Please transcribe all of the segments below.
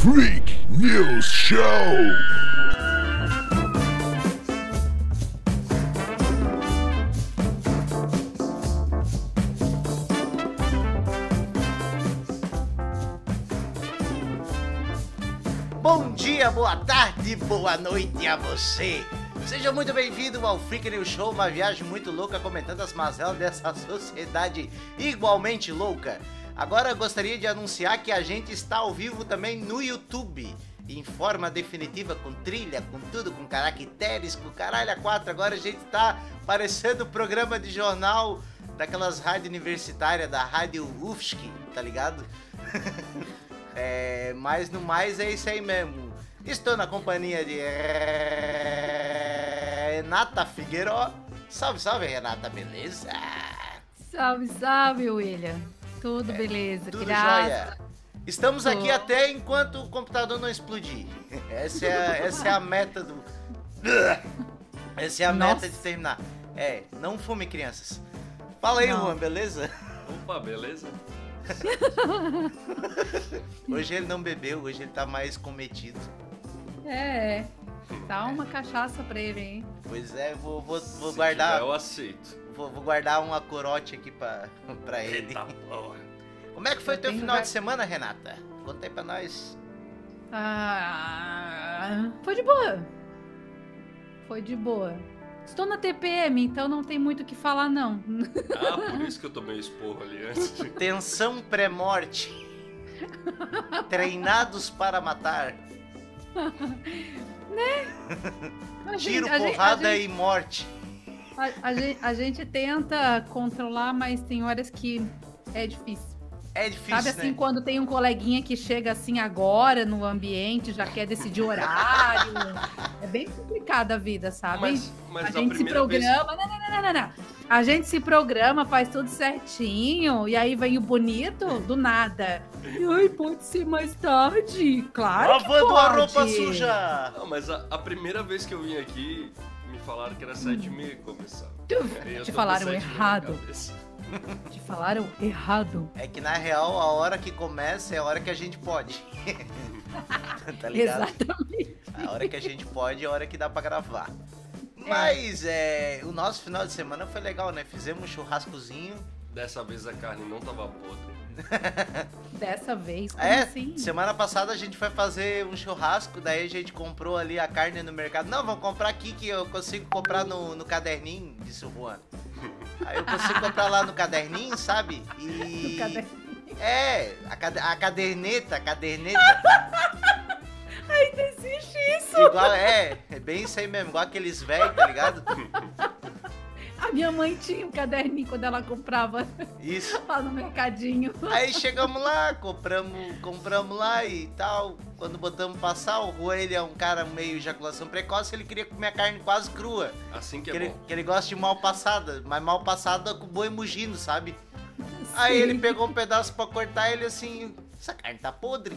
Freak News Show. Bom dia, boa tarde, boa noite a você. Seja muito bem-vindo ao Freak News Show, uma viagem muito louca comentando as mazelas dessa sociedade igualmente louca. Agora gostaria de anunciar que a gente está ao vivo também no YouTube. Em forma definitiva, com trilha, com tudo, com caracteres, com caralho a quatro. Agora a gente tá parecendo programa de jornal daquelas rádios universitárias, da Rádio UFSC, tá ligado? é, mas no mais é isso aí mesmo. Estou na companhia de Renata Figueiró. Salve, salve, Renata, beleza? Salve, salve, William. Tudo beleza, É, Tudo graças. jóia. Estamos aqui até enquanto o computador não explodir. Essa é a, essa é a meta do. Essa é a Nossa. meta de terminar. É, não fume, crianças. Fala aí, Não. Juan, beleza? Opa, beleza? Hoje ele não bebeu, hoje ele tá mais cometido. É, dá uma cachaça pra ele, hein? Pois é, vou, vou, vou Se guardar. tiver, eu aceito. Vou, vou guardar uma corote aqui pra, pra ele. Eita porra. Como é que foi Eu teu final vai- de semana, Renata? Conta aí pra nós. Ah, foi de boa. Foi de boa. Estou na TPM, então não tem muito o que falar, não. Ah, por isso que eu tomei esporro ali antes. Tensão pré-morte. Treinados para matar. A Tiro, gente- a gente- porrada a gente- e morte. A- a gente- a gente tenta controlar, mas tem horas que é difícil. É difícil, Sabe assim, né? quando tem um coleguinha que chega assim agora no ambiente, já quer decidir horário. é bem complicada a vida, sabe? Mas, mas a a, gente se primeira vez. programa. Não, não, não, não, não. A gente se programa, faz tudo certinho, e aí vem o bonito do nada. E ai, pode ser mais tarde. Claro. que Lavando a pode. roupa suja. Não, mas a, a primeira vez que eu vim aqui, falaram que era sete e meia que começava. E eu Te falaram errado. Te falaram errado. É que na real, a hora que começa é a hora que a gente pode. tá ligado? Exatamente. A hora que a gente pode é a hora que dá pra gravar. É. Mas é, o nosso final de semana foi legal, né? Fizemos um churrascozinho. Dessa vez a carne não tava podre. Dessa vez, como É, assim? semana passada a gente foi fazer um churrasco, daí a gente comprou ali a carne no mercado. Não, vamos comprar aqui que eu consigo comprar no, no caderninho, disse o Juan. Aí eu consigo comprar lá no caderninho, sabe? E. No caderno. É, a, cade- a caderneta, a caderneta. Ainda existe isso. igual, é, é bem isso aí mesmo, igual aqueles velhos, tá ligado? A minha mãe tinha um caderninho quando ela comprava Isso. lá no mercadinho. Aí chegamos lá, compramos, compramos lá e tal. Quando botamos passar, o Juan, ele é um cara meio ejaculação precoce, ele queria comer a carne quase crua. Assim que Que é ele, bom. que ele gosta de mal passada, mas mal passada com boi mugindo, sabe? Aí ele pegou um pedaço pra cortar ele assim, essa carne tá podre.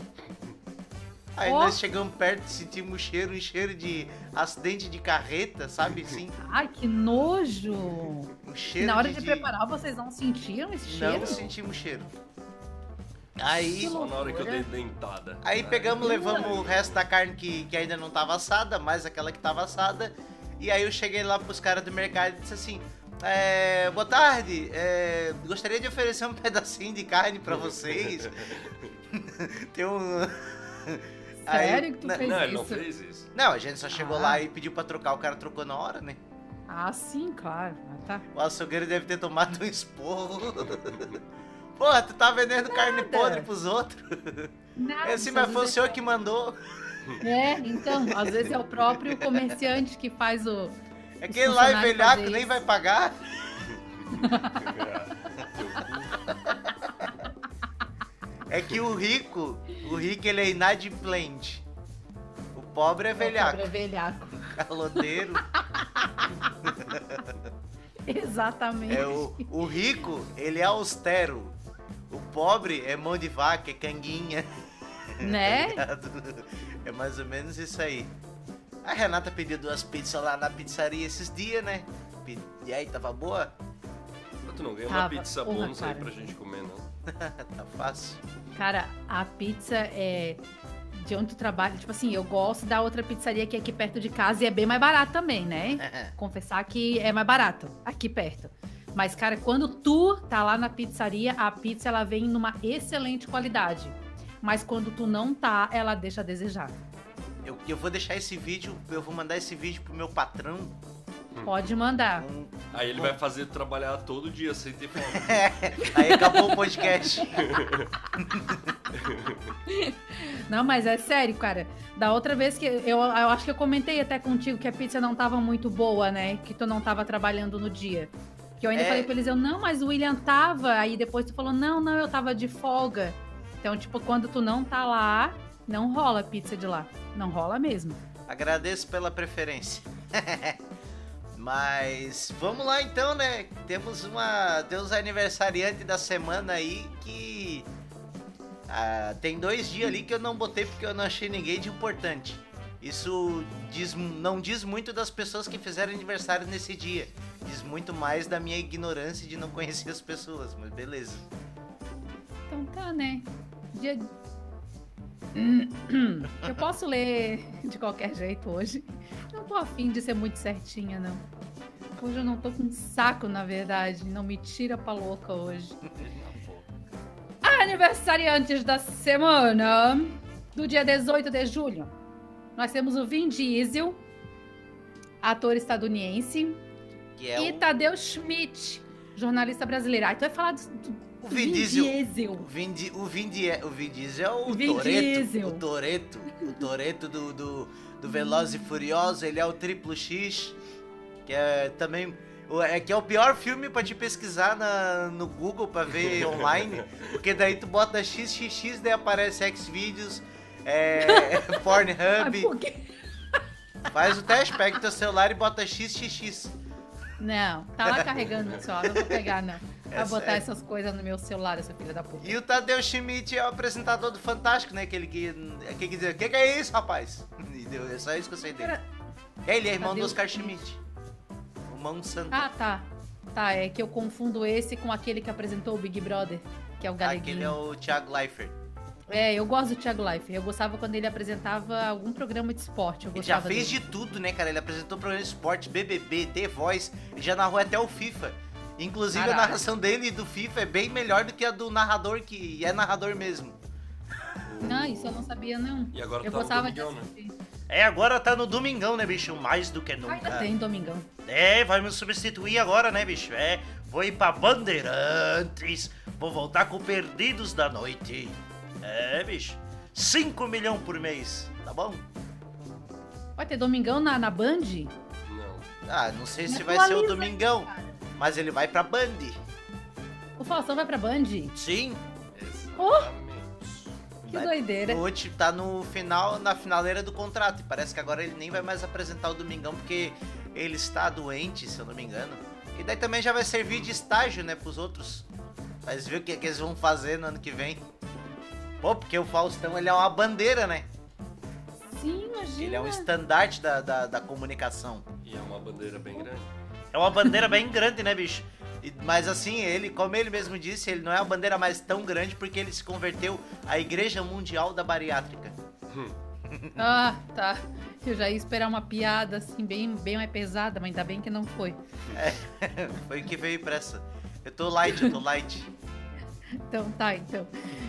Aí Ó. nós chegamos perto, sentimos um cheiro, um cheiro de acidente de carreta, sabe assim? Ai, que nojo! Um cheiro Na hora de, de preparar, vocês não sentiram esse cheiro? Não sentimos cheiro. Aí, Só na hora que eu dei dentada. aí pegamos, levamos o resto da carne que, que ainda não tava assada, mais aquela que tava assada. E aí eu cheguei lá pros caras do mercado e disse assim: é, Boa tarde, é, gostaria de oferecer um pedacinho de carne pra vocês. Tem um. Aí- Sério que tu na- fez Não, ele não isso? fez isso. Não, a gente só chegou Ah. lá e pediu pra trocar, o cara trocou na hora, né? Ah, sim, claro. Ah, tá. O açougueiro deve ter tomado um esporro. Porra, tu tá vendendo carne podre pros outros? Nada, É assim, às mas foi o senhor que mandou. É, então, às vezes é o próprio comerciante que faz o. Aquele lá é velhaco, nem isso. vai pagar. É que o rico, o rico ele é inadimplente. O pobre é velhaco, É velhaco. caloteiro. Exatamente. É o, o rico, ele é austero. O pobre é mão de vaca, é canguinha. Né? ligado? É mais ou menos isso aí. A Renata pediu duas pizzas lá na pizzaria esses dias, né? E aí, tava boa? Tu não ganha Tava, uma pizza bônus aí pra gente comer, não. tá fácil. Cara, a pizza é de onde tu trabalha. Tipo assim, eu gosto da outra pizzaria que é aqui perto de casa e é bem mais barato também, né? Confessar que é mais barato aqui perto. Mas, cara, quando tu tá lá na pizzaria, a pizza ela vem numa excelente qualidade. Mas quando tu não tá, ela deixa a desejar. Eu, eu vou deixar esse vídeo, eu vou mandar esse vídeo pro meu patrão. Pode mandar. Aí ele vai fazer trabalhar todo dia sem ter fome. Aí acabou o podcast. Não, mas é sério, cara. Da outra vez que eu, eu acho que eu comentei até contigo que a pizza não tava muito boa, né? Que tu não tava trabalhando no dia. Que eu ainda É. falei pra eles, eu, não, mas o William tava. Aí depois tu falou, não, não, eu tava de folga. Então, tipo, quando tu não tá lá, não rola a pizza de lá. Não rola mesmo. Agradeço pela preferência. Mas vamos lá então, né? Temos uma. Temos aniversariante da semana aí que. ah, tem dois dias ali que eu não botei porque eu não achei ninguém de importante. Isso diz, não diz muito das pessoas que fizeram aniversário nesse dia. Diz muito mais da minha ignorância de não conhecer as pessoas, mas beleza. Então tá, né? Dia... Eu posso ler de qualquer jeito hoje. Não tô afim de ser muito certinha, não. Hoje eu não tô com saco, na verdade. Não me tira pra louca hoje. Aniversariantes da semana do dia 18 de julho. Nós temos o Vin Diesel, ator estadunidense, Que é e o, Tadeu Schmidt, jornalista brasileiro. Aí tu vai falar do, o Vin Diesel. Diesel. O Vin, Di- o Vin, Di- o Vin Diesel é o Vin Toreto. Diesel. O Toreto. O Toreto do, do, do Veloz e Furioso. Ele é o Triplo X. Que é também. É que é o pior filme pra te pesquisar na, no Google pra ver online. Porque daí tu bota XXX, daí aparece Xvideos, é, Pornhub. por quê? Faz o teste, pega o teu celular e bota XXX. Não, tá lá carregando celular, não vou pegar, não. É botar sério. essas coisas no meu celular, essa filha da puta. E o Tadeu Schmidt é o apresentador do Fantástico, né? Aquele que. Aquele que diz, o que, que é isso, rapaz? E deu- é só isso que eu sei dele. Cara, Ele é irmão Tadeu do Oscar Schmidt. O mão santo. Ah, tá. Tá, é que eu confundo esse com aquele que apresentou o Big Brother, que é o Galeguinho. Aquele é o Thiago Leifert. É, eu gosto do Thiago Life. Eu gostava quando ele apresentava algum programa de esporte. Eu Ele já fez dele. de tudo, né, cara? Ele apresentou programa de esporte, BBB, The Voice. Ele já narrou até o FIFA. Inclusive, Caralho. a narração dele do FIFA é bem melhor do que a do narrador, que é narrador mesmo. Não, isso eu não sabia, não. E agora eu tá no gostava de Domingão, né? assistir. É, agora tá no Domingão, né, bicho? Mais do que Ainda nunca. tem Domingão. É, vai me substituir agora, né, bicho? É, vou ir pra Bandeirantes. Vou voltar com Perdidos da Noite. É, bicho. 5 milhões por mês, tá bom? Vai ter Domingão na, na Band? Não. Ah, não sei se vai ser o Domingão, cara. Mas ele vai pra Band. O Faustão vai pra Band? Sim, Exatamente. Que Vai- doideira. o Oti tá no final, na finaleira do contrato. E parece que agora ele nem vai mais apresentar o Domingão porque ele está doente, se eu não me engano. E daí também já vai servir de estágio, né, pros outros. Mas ver o que, que eles vão fazer no ano que vem. Pô, porque o Faustão ele é uma bandeira, né? Sim, imagina. Ele é um estandarte da, da, da comunicação. E é uma bandeira bem grande. É uma bandeira bem grande, né, bicho? Mas assim, ele, como ele mesmo disse, ele não é uma bandeira mais tão grande porque ele se converteu à Igreja Mundial da Bariátrica. Ah, tá. Eu já ia esperar uma piada assim, bem, bem mais pesada, mas ainda bem que não foi. Foi o que veio pressa. Eu tô light, eu tô light. Então tá, então.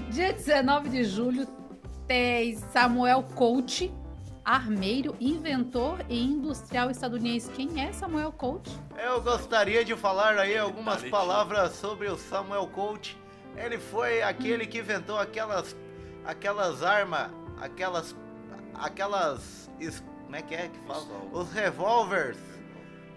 Dia 19 de julho tem Samuel Coach, armeiro, inventor e industrial estadunidense. Quem é Samuel Coach? Eu gostaria de falar aí algumas Parece. palavras sobre o Samuel Colt. Ele foi aquele que inventou aquelas aquelas armas, aquelas aquelas es- como é que é que fala? Os revólveres.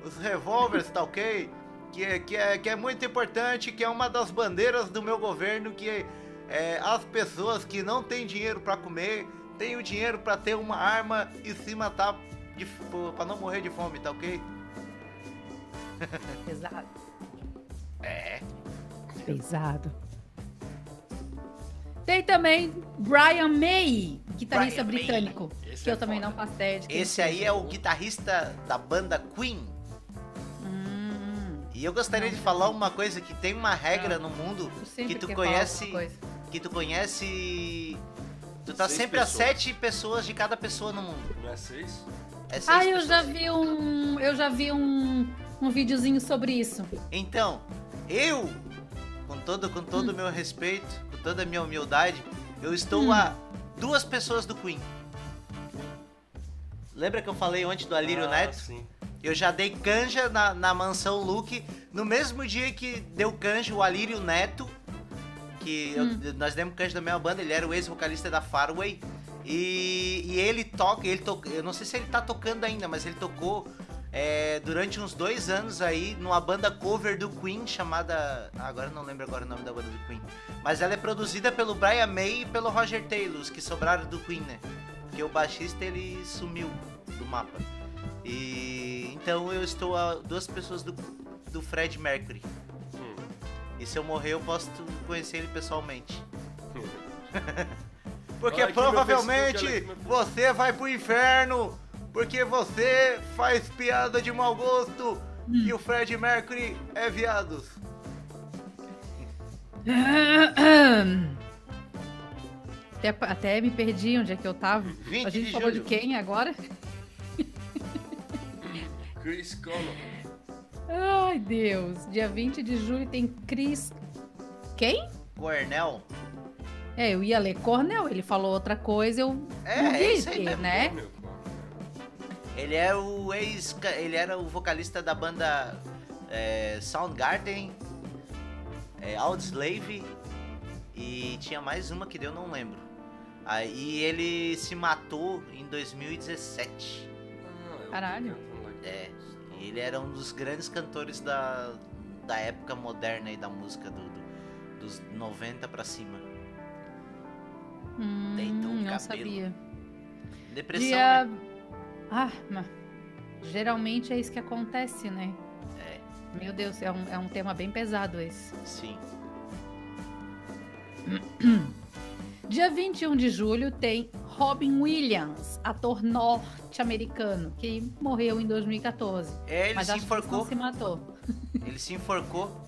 Os revólveres, tá ok? Que, é- que, é, que é muito importante, que é uma das bandeiras do meu governo, que é, as pessoas que não têm dinheiro pra comer, têm o dinheiro pra ter uma arma e se matar de, pra não morrer de fome, tá ok? Pesado. É. Pesado. Tem também Brian May, guitarrista Brian May. britânico. Esse que é eu também foda. não faço ideia de Esse aí é o seja. guitarrista da banda Queen. Hum, E eu gostaria de falar uma coisa que tem uma regra no mundo que tu conhece, que tu conhece Tu tá Seis sempre a pessoas. sete pessoas de cada pessoa no mundo. Não é seis? É seis Ah, eu pessoas. já vi um. Eu já vi um, um videozinho sobre isso. Então, eu, com todo com todo o meu respeito, com toda a minha humildade, eu estou Hum. a duas pessoas do Queen. Lembra que eu falei ontem do Alírio ah, Neto? Sim. Eu já dei canja na, na mansão Luke no mesmo dia que deu canja o Alírio Neto, que eu- nós demos canja da mesma banda, ele era o ex-vocalista da Farway. E, e ele toca, ele to, eu não sei se ele tá tocando ainda, mas ele tocou é, durante uns dois anos aí numa banda cover do Queen chamada. ah, agora eu não lembro agora o nome da banda do Queen. Mas ela é produzida pelo Brian May e pelo Roger Taylor, os que sobraram do Queen, né? Porque o baixista ele sumiu do mapa. E então eu estou a duas pessoas do, do Fred Mercury. Hum. E se eu morrer, eu posso conhecer ele pessoalmente. Porque Olha provavelmente você vai pro inferno. Porque você faz piada de mau gosto. E o Fred Mercury é viado. Até, até me perdi onde é que eu tava. 20 A gente de falou julho. de quem agora? Chris Connor. Ai, Deus. Dia 20 de julho tem Chris. Quem? Cornell. É, eu ia ler Cornel, ele falou outra coisa, eu É, não é isso né? Ele é o ex. Ele era o vocalista da banda é, Soundgarden, é, Audioslave e tinha mais uma que eu não lembro. Aí ele se matou em 2017. Ah, eu Caralho. É, e ele era um dos grandes cantores da, da época moderna aí da música do, do- dos 90 pra cima. Hum, Deitou o não cabelo. sabia. Depressão, Dia... né? Ah, mas geralmente é isso que acontece, né? É, Meu Deus, é um, é um tema bem pesado esse. sim. Dia 21 de julho tem Robin Williams, ator norte-americano, que morreu em 2014. É, ele mas se enforcou. se matou. Ele se enforcou.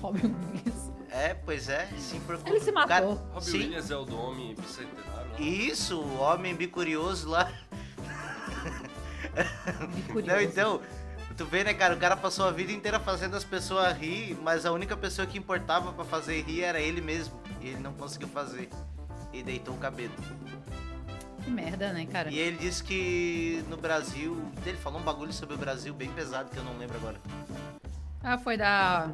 Robin Williams. É, pois é, se enforcou. Ele se O cara- matou. Robbie Sim. Williams é o do homem bicentenário. Isso, o homem bicurioso lá. Bicurioso. Não, então, tu vê, né, cara? O cara passou a vida inteira fazendo as pessoas rir, mas a única pessoa que importava pra fazer rir era ele mesmo. E ele não conseguiu fazer. E deitou o cabelo. Que merda, né, cara? E ele disse que no Brasil. Ele falou um bagulho sobre o Brasil bem pesado que eu não lembro agora. Ah, foi da.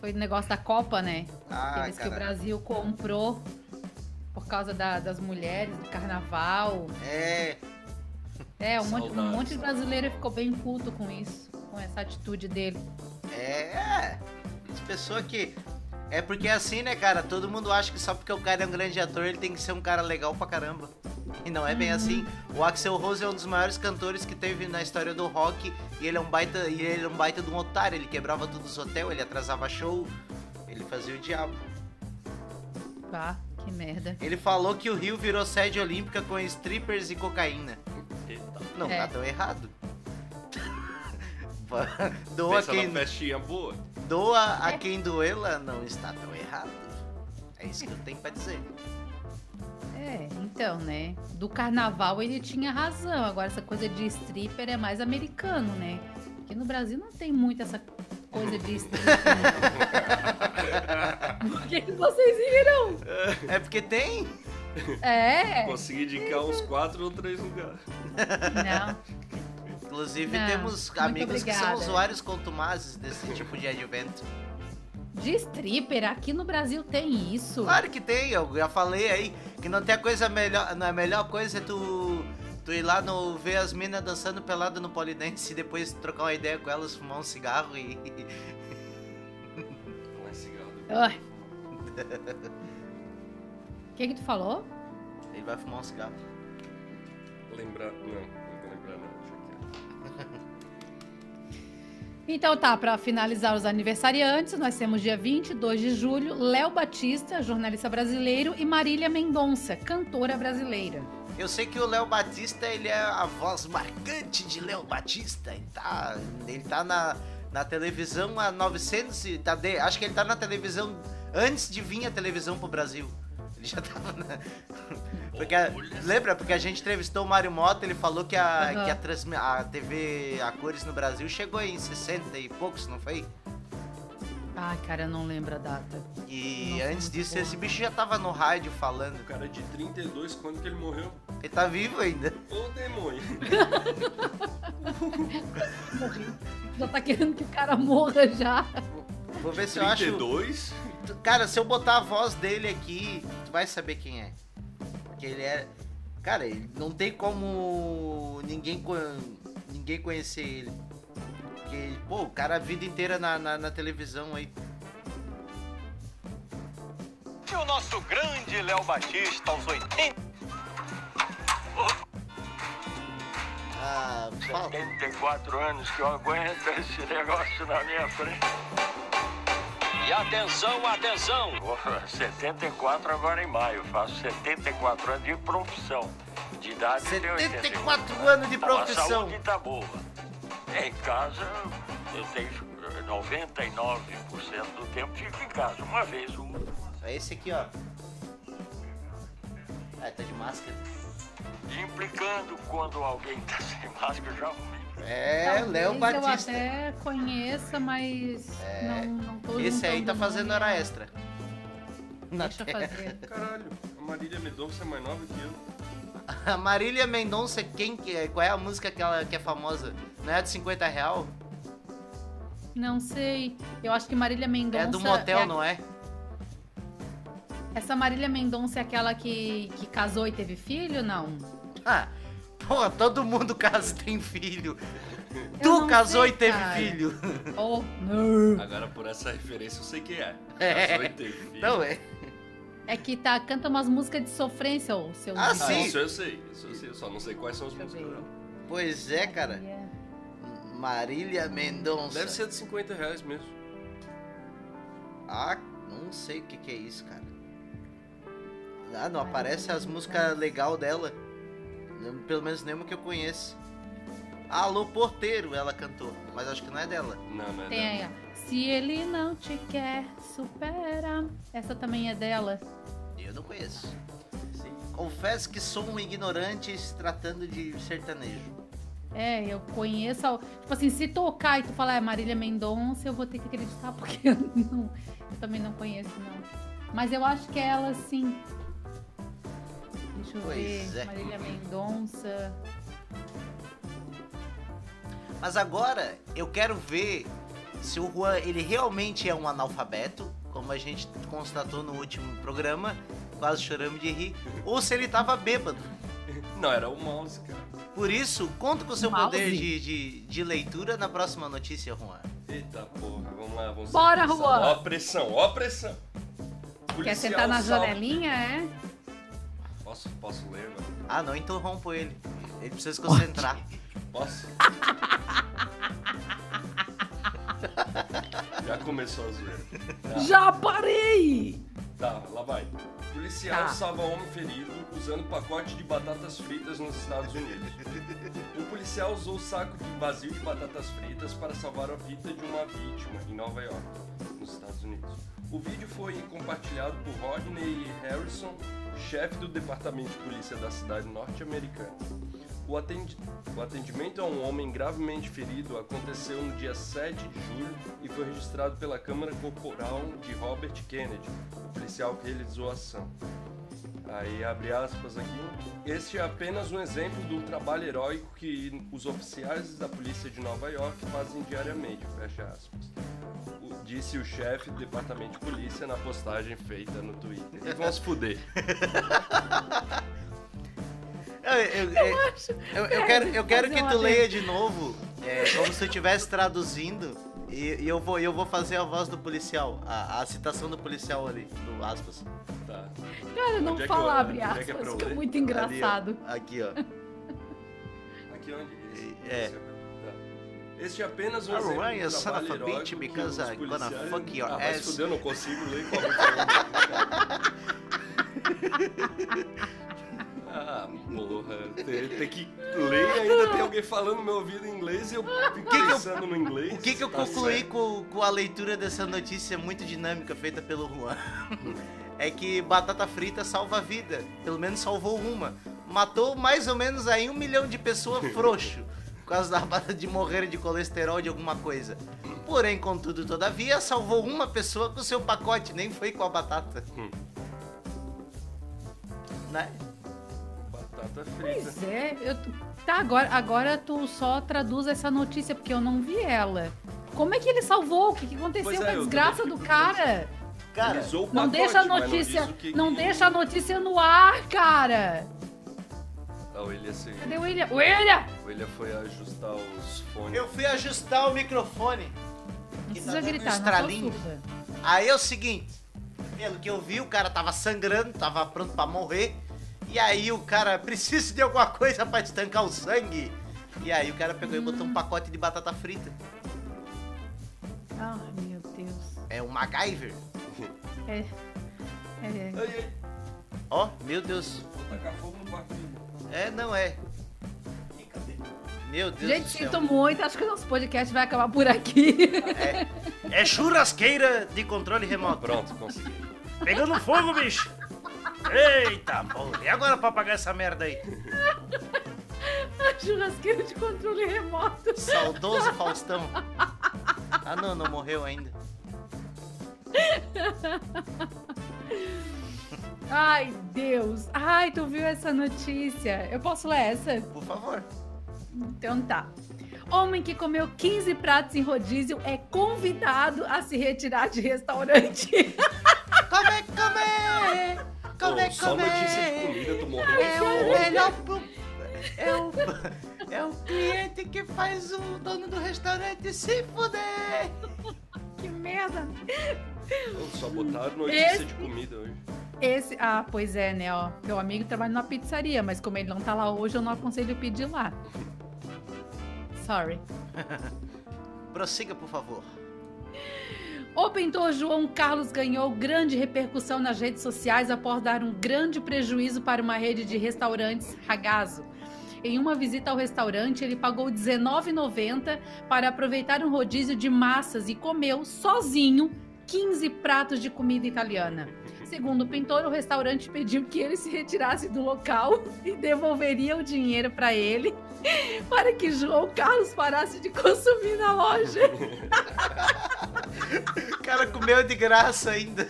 Foi do negócio da Copa, né? Ah, Aqueles que o. Brasil comprou por causa da- das mulheres, do carnaval. É, É, um monte, um monte de brasileiro ficou bem puto com isso, com essa atitude dele. é. As pessoas que. É porque é assim, né, cara? Todo mundo acha que só porque o cara é um grande ator, ele tem que ser um cara legal pra caramba. E não é bem assim. O Axel Rose é um dos maiores cantores que teve na história do rock. E ele é um baita, e ele é um baita de um otário. Ele quebrava todos os hotéis, ele atrasava show. Ele fazia o diabo. Pá, que merda. Ele falou que o Rio virou sede olímpica com strippers e cocaína. Eita. Não É. tá tão errado. doa Pensa quem, festinha boa. doa a quem doê-la, não está tão errado. É isso que eu tenho pra dizer. É, então, né? Do carnaval ele tinha razão. Agora, essa coisa de stripper é mais americano, né? Aqui no Brasil não tem muito essa coisa de stripper. Por que, que vocês viram? É porque tem? É. Consegui indicar uns quatro ou três lugares. Não. Inclusive Não, temos amigos que são usuários contumazes desse tipo de advento. De stripper, aqui no Brasil tem isso. Claro que tem, eu já falei aí que não tem a coisa melhor, não, a melhor coisa é tu, tu ir lá no, ver as minas dançando pelada no polidense e depois trocar uma ideia com elas, fumar um cigarro e. Não é cigarro. O que que tu falou? Ele vai fumar um cigarro. Lembrar. Não, Então tá, pra finalizar os aniversariantes, nós temos dia 22 de julho, Léo Batista, jornalista brasileiro, e Marília Mendonça, cantora brasileira. Eu sei que o Léo Batista, ele é a voz marcante de Léo Batista. Ele tá, ele tá na, na televisão há 900 e tá de- acho que ele tá na televisão antes de vir a televisão pro Brasil. Ele já tava na. Porque a- lembra? Porque a gente entrevistou o Mário Mota, ele falou que a, Aham. que a, transmi- a TV a cores no Brasil chegou em 60 e poucos, não foi? Ai, cara, eu não lembro a data. E Nossa, antes disso, bom. esse bicho já tava no rádio falando. O cara de 32, quando que ele morreu? Ele tá vivo ainda. Ô demônio. Já tá querendo que o cara morra já. Vou ver se eu acho. 32? Cara, se eu botar a voz dele aqui, tu vai saber quem é. Porque ele é. Cara, ele não tem como ninguém, ninguém conhecer ele. Porque, pô, o cara a vida inteira na, na, na televisão aí. E o nosso grande Léo Batista aos 80. Ah, fala. 74 anos que eu aguento esse negócio na minha frente. E atenção, atenção! 74 agora em maio, faço 74 anos de profissão. De idade eu tenho 74 anos de A profissão. saúde tá boa. Em casa, eu tenho 99% do tempo fico em casa. Uma vez, um, É esse aqui, ó. Ah, tá de máscara. implicando quando alguém tá sem máscara, já É, Léo Batista. Eu até conheça, mas É. não, não tô Esse aí tá fazendo hora extra. Na Deixa eu tela. fazer. Caralho, a Marília Mendonça é mais nova que eu. A Marília Mendonça, quem que é? Qual é a música que, ela, que é famosa? Não é a de 50 real? Não sei. Eu acho que Marília Mendonça. É do motel, é- não é? Essa Marília Mendonça é aquela que, que casou e teve filho? Não. Ah, porra, todo mundo casa e tem filho. Eu Tu casou sei, e teve cara. filho. Oh, não. Agora por essa referência eu sei quem é. É. Casou e teve filho. Não é? É que tá, canta umas músicas de sofrência, ô seu Ah, Ah, sim. isso eu sei, isso eu sei, eu só não sei quais são as Deixa músicas dela. Pois é, cara. Marília Mendonça. Deve ser de 50 reais mesmo. Ah, não sei o que, que é isso, cara. Ah, não aparece as músicas legal dela. Pelo menos nenhuma que eu conheço. Alô Porteiro, ela cantou. Mas acho que não é dela. Não, não é Tem dela. aí. Se ele não te quer, supera. Essa também é dela. Eu não conheço. Confesso que sou um ignorante se tratando de sertanejo. É, eu conheço. a- Tipo assim, se tocar e tu falar é Marília Mendonça, eu vou ter que acreditar, porque eu, não, eu também não conheço, não. Mas eu acho que é ela sim. Deixa eu Pois ver. é. Marília Mendonça. Mas agora eu quero ver se o Juan ele realmente é um analfabeto, como a gente constatou no último programa, quase choramos de rir, ou se ele tava bêbado. Não, era o mouse, cara. Por isso, conta com o seu Mouse? poder de, de, de leitura na próxima notícia, Juan. Eita porra, vamos lá, vamos Bora. Juan. Ó a pressão, ó a pressão. Quer Policial sentar na salva- janelinha, é? Posso, posso ler? Ah, não interrompo ele. Ele precisa se concentrar. Posso? Já começou a zoeira. Tá. Já parei! Tá, lá vai. Policial Tá. salva homem ferido usando pacote de batatas fritas nos Estados Unidos. O policial usou o saco de vazio de batatas fritas para salvar a vida de uma vítima em Nova York, nos Estados Unidos. O vídeo foi compartilhado por Rodney Harrison, chefe do departamento de polícia da cidade norte-americana. O, atendi- o atendimento a um homem gravemente ferido aconteceu no dia 7 de julho e foi registrado pela Câmara Corporal de Robert Kennedy, o policial que realizou a ação. Aí abre aspas aqui. Este é apenas um exemplo do trabalho heróico que os oficiais da polícia de Nova York fazem diariamente, fecha aspas. Disse o chefe do departamento de polícia na postagem feita no Twitter. E vão se fuder. Eu, eu, eu, eu- eu quero, eu quero que tu leia de novo, é, como se tu estivesse traduzindo, e, e eu, vou, eu vou fazer a voz do policial, a, a citação do policial ali, do aspas. Tá. Cara, não é fala eu- abre é que é aspas, eu ler? muito Ali, ó. engraçado. Aqui, ó. Aqui onde? Esse, É. Este é apenas um exemplo run, you do trabalho a bitch, que because os policiais- fuck your ah, ass. eu não consigo ler alguém falando. Ah, porra. Tem, tem que ler e ainda tem alguém falando no meu ouvido em inglês e eu pensando no inglês. O que, que eu Tá concluí com, com a leitura dessa notícia muito dinâmica feita pelo Juan? é que batata frita salva a vida. Pelo menos salvou uma. Matou mais ou menos aí um milhão de pessoas frouxo. Por causa da batata de morrer de colesterol de alguma coisa. Porém, contudo, todavia, salvou uma pessoa com seu pacote, nem foi com a batata. Hum. Né? Batata frita. Pois é, eu, tá, agora, agora tu só traduz essa notícia, porque eu não vi ela. Como é que ele salvou? O que, que aconteceu Pois com é, a desgraça do cara? Cara, Não pacote, deixa a notícia, diz o que não deixa a notícia no ar, cara. Ah, o William, se... Cadê o William? William! o William foi ajustar os fones. eu fui ajustar o microfone. Não tá precisa um gritar, estralinho. Aí é o seguinte, pelo que eu vi, o cara tava sangrando, tava pronto pra morrer. E aí o cara precisa de alguma coisa pra estancar o sangue. E aí o cara pegou e botou um pacote de batata frita. Ai, meu Deus. É um MacGyver. É. É. Ó, meu Deus. vou tacar fogo no quarto. É, não é. Meu Deus Gente, do céu. sinto muito. Acho que o nosso podcast vai acabar por aqui. É churrasqueira de controle remoto. Pronto, consegui. Pegando fogo, bicho. Eita, pô. E agora pra apagar essa merda aí? Churrasqueiro de controle remoto. Saudoso Faustão. Ah, não, não morreu ainda. Ai, Deus. Ai, tu viu essa notícia? Eu posso ler essa? Por favor. Então tá. Homem que comeu 15 pratos em rodízio é convidado a se retirar de restaurante. Comer, comer! Comer, Pô, só comer! notícia de comida, tu morreu É o melhor. É o, é o cliente que faz o dono do restaurante se fuder! que merda. Só botaram notícia Esse- de comida hoje. Esse, ah, pois é, né, ó. Meu amigo trabalha numa pizzaria, mas como ele não tá lá hoje, eu não aconselho pedir lá. Sorry. Prossiga, por favor. O pintor João Carlos ganhou grande repercussão nas redes sociais após dar um grande prejuízo para uma rede de restaurantes Ragazzo. Em uma visita ao restaurante, ele pagou R$ 19,90 para aproveitar um rodízio de massas e comeu sozinho 15 pratos de comida italiana. Segundo o pintor, o restaurante pediu que ele se retirasse do local e devolveria o dinheiro para ele para que João Carlos parasse de consumir na loja. O cara comeu de graça ainda.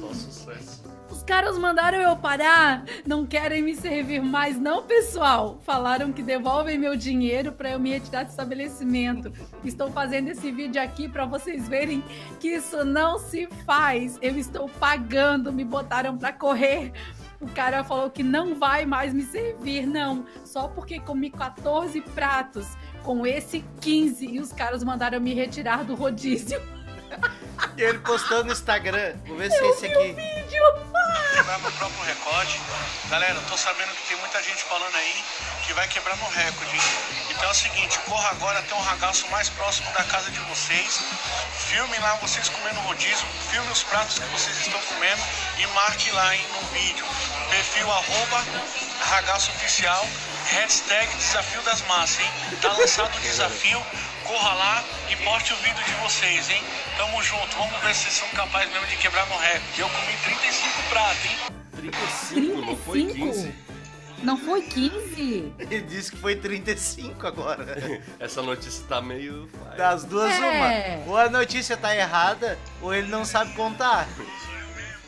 Só sucesso. Os caras mandaram eu parar. Não querem me servir mais, não, pessoal. Falaram que devolvem meu dinheiro para eu me retirar do estabelecimento. Estou fazendo esse vídeo aqui para vocês verem que isso não se faz. Eu estou pagando, me botaram para correr. O cara falou que não vai mais me servir, não. Só porque comi 14 pratos. Com esse 15 e os caras mandaram me retirar do rodízio. E ele postou no Instagram. Vou ver se é esse aqui. quebrar meu próprio recorde. Galera, eu tô sabendo que tem muita gente falando aí que vai quebrar meu recorde. hein? Então é o seguinte, corra agora até um ragaço mais próximo da casa de vocês. Filme lá vocês comendo rodízio, filme os pratos que vocês estão comendo e marque lá hein, no vídeo. Perfil arroba ragaço oficial, hashtag desafio das massas, hein? Tá lançado o desafio, corra lá e poste o vídeo de vocês, hein? Tamo junto, vamos ver se vocês são capazes mesmo de quebrar meu recorde. Eu comi 35 pratos, hein? 35, não foi 35? 15. Não foi 15? Ele disse que foi 35 agora. Essa notícia tá meio. Das duas, É. uma. Ou a notícia tá errada, ou ele não sabe contar.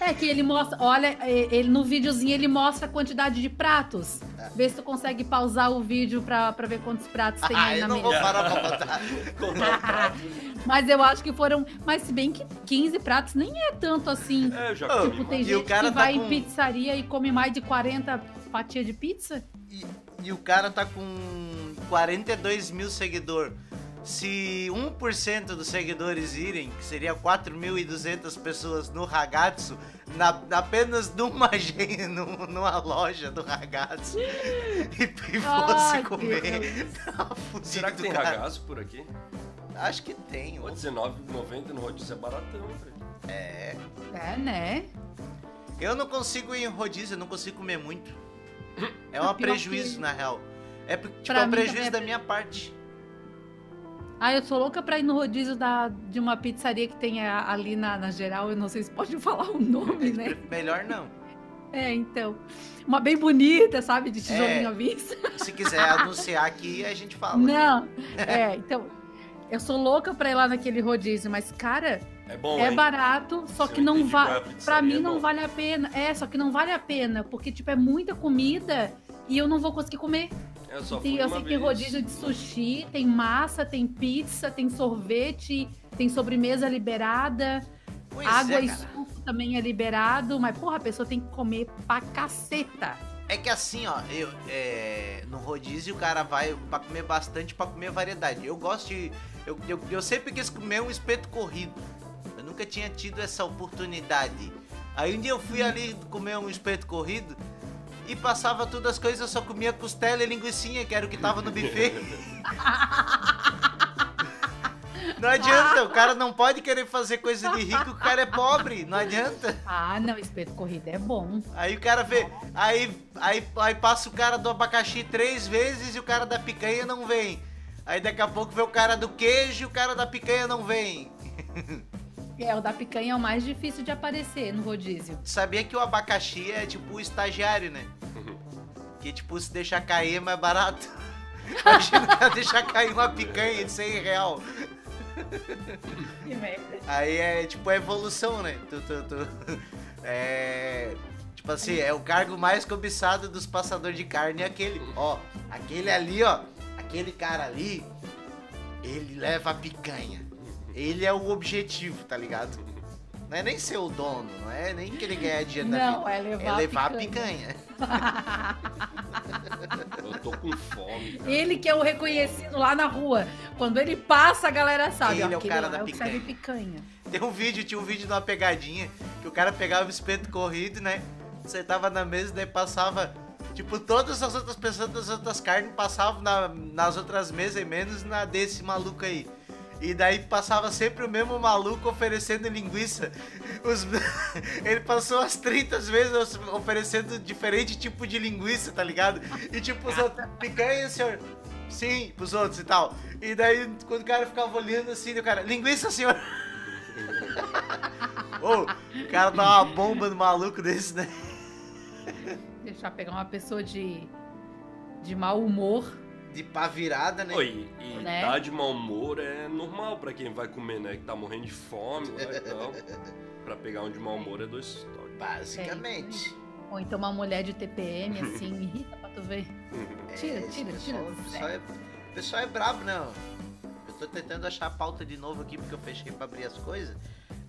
É que ele mostra, olha, é, ele no videozinho ele mostra a quantidade de pratos. Vê se tu consegue pausar o vídeo pra, pra ver quantos pratos tem Ah, aí eu na não vou mesa. parar pra o prato. Mas eu acho que foram. Mas se bem que 15 pratos nem é tanto assim. É, eu já comi. Tipo, tem E o gente cara que tá vai com- em pizzaria e come mais de 40 fatias de pizza. E, e o cara tá com 42 mil seguidores. Se 1% dos seguidores irem, que seria 4.200 pessoas no Ragazzo, na, apenas numa, numa loja do Ragazzo, e, e fosse Ai, comer, tá fudido, Será que tem cara. ragaço por aqui? Acho que tem. Pô, ó. R$19,90 no rodízio é baratão, velho. É. É, né? Eu não consigo ir em rodízio, eu não consigo comer muito. É um prejuízo, que- na real. É, tipo, Pra é um prejuízo é- da minha parte. Ah, eu sou louca pra ir no rodízio da, de uma pizzaria que tem a- ali na, na geral. Eu não sei se pode falar o nome, né? Melhor não. É, então. Uma bem bonita, sabe? De tijolinho É. à vista. Se quiser anunciar aqui, a gente fala. Não. É, então. Eu sou louca pra ir lá naquele rodízio, mas, cara, É bom, é barato, só Se que não é vale. Pra mim é não vale a pena. É, só que não vale a pena, porque, tipo, é muita comida e eu não vou conseguir comer. Eu só fui eu uma sei que rodízio de sushi, tem massa, tem pizza, tem sorvete, tem sobremesa liberada, Pois água é, e suco também é liberado, mas porra, a pessoa tem que comer pra caceta. É que assim, ó, eu, é, no rodízio o cara vai pra comer bastante, pra comer variedade. Eu gosto de. Eu, eu, eu sempre quis comer um espeto corrido. Eu nunca tinha tido essa oportunidade. Aí um dia eu fui ali comer um espeto corrido e passava todas as coisas, eu só comia costela e linguiçinha, que era o que tava no buffet. Não adianta, o cara não pode querer fazer coisa de rico, o cara é pobre, não adianta. Ah, não, espeto corrida é bom. Aí o cara vê. Aí, aí, aí passa o cara do abacaxi três vezes e o cara da picanha não vem. Aí daqui a pouco vê o cara do queijo e o cara da picanha não vem. É, o da picanha é o mais difícil de aparecer no rodízio. Sabia que o abacaxi é tipo o estagiário, né? Que tipo, se deixar cair é mais barato. Imagina deixar cair uma picanha de 100 real. Que merda. Aí é tipo a evolução, né? Tu, tu, tu- É. Tipo assim, é o cargo mais cobiçado dos passadores de carne é aquele. Ó, aquele ali, ó. Aquele cara ali, ele leva a picanha. Ele é o objetivo, tá ligado? Não é nem ser o dono, não é nem querer ganhar dinheiro da Não, vida. é levar, É levar a a picanha. picanha. Eu tô com fome, cara. Ele que é o reconhecido lá na rua. Quando ele passa, a galera sabe. Ele ó, é o cara da é o que serve picanha. picanha. Tem um vídeo, tinha um vídeo de uma pegadinha que o cara pegava o espeto corrido, né? Sentava na mesa, daí passava. Tipo, todas as outras pessoas das outras carnes passavam na- nas outras mesas e menos na desse maluco aí. E daí passava sempre o mesmo maluco oferecendo linguiça. Os- Ele passou as 30 vezes oferecendo diferente tipo de linguiça, tá ligado? E tipo, os outros, picanha, senhor? Sim, pros outros e tal. E daí, quando o cara ficava olhando assim, o cara, linguiça, senhor? Ô, o cara dá uma bomba no maluco desse, né? Deixar pegar uma pessoa de, de mau humor. De pá virada, né? Oi, e Né? tá de mau humor é normal pra quem vai comer, né? Que tá morrendo de fome lá e tal. Pra pegar um de mau humor é dois toques. Basicamente. Ou então uma mulher de TPM, assim, me irrita pra tu ver. Tira, É, tira, tira. O pessoal, é, pessoal é brabo, não. Eu tô tentando achar a pauta de novo aqui porque eu fechei pra abrir as coisas.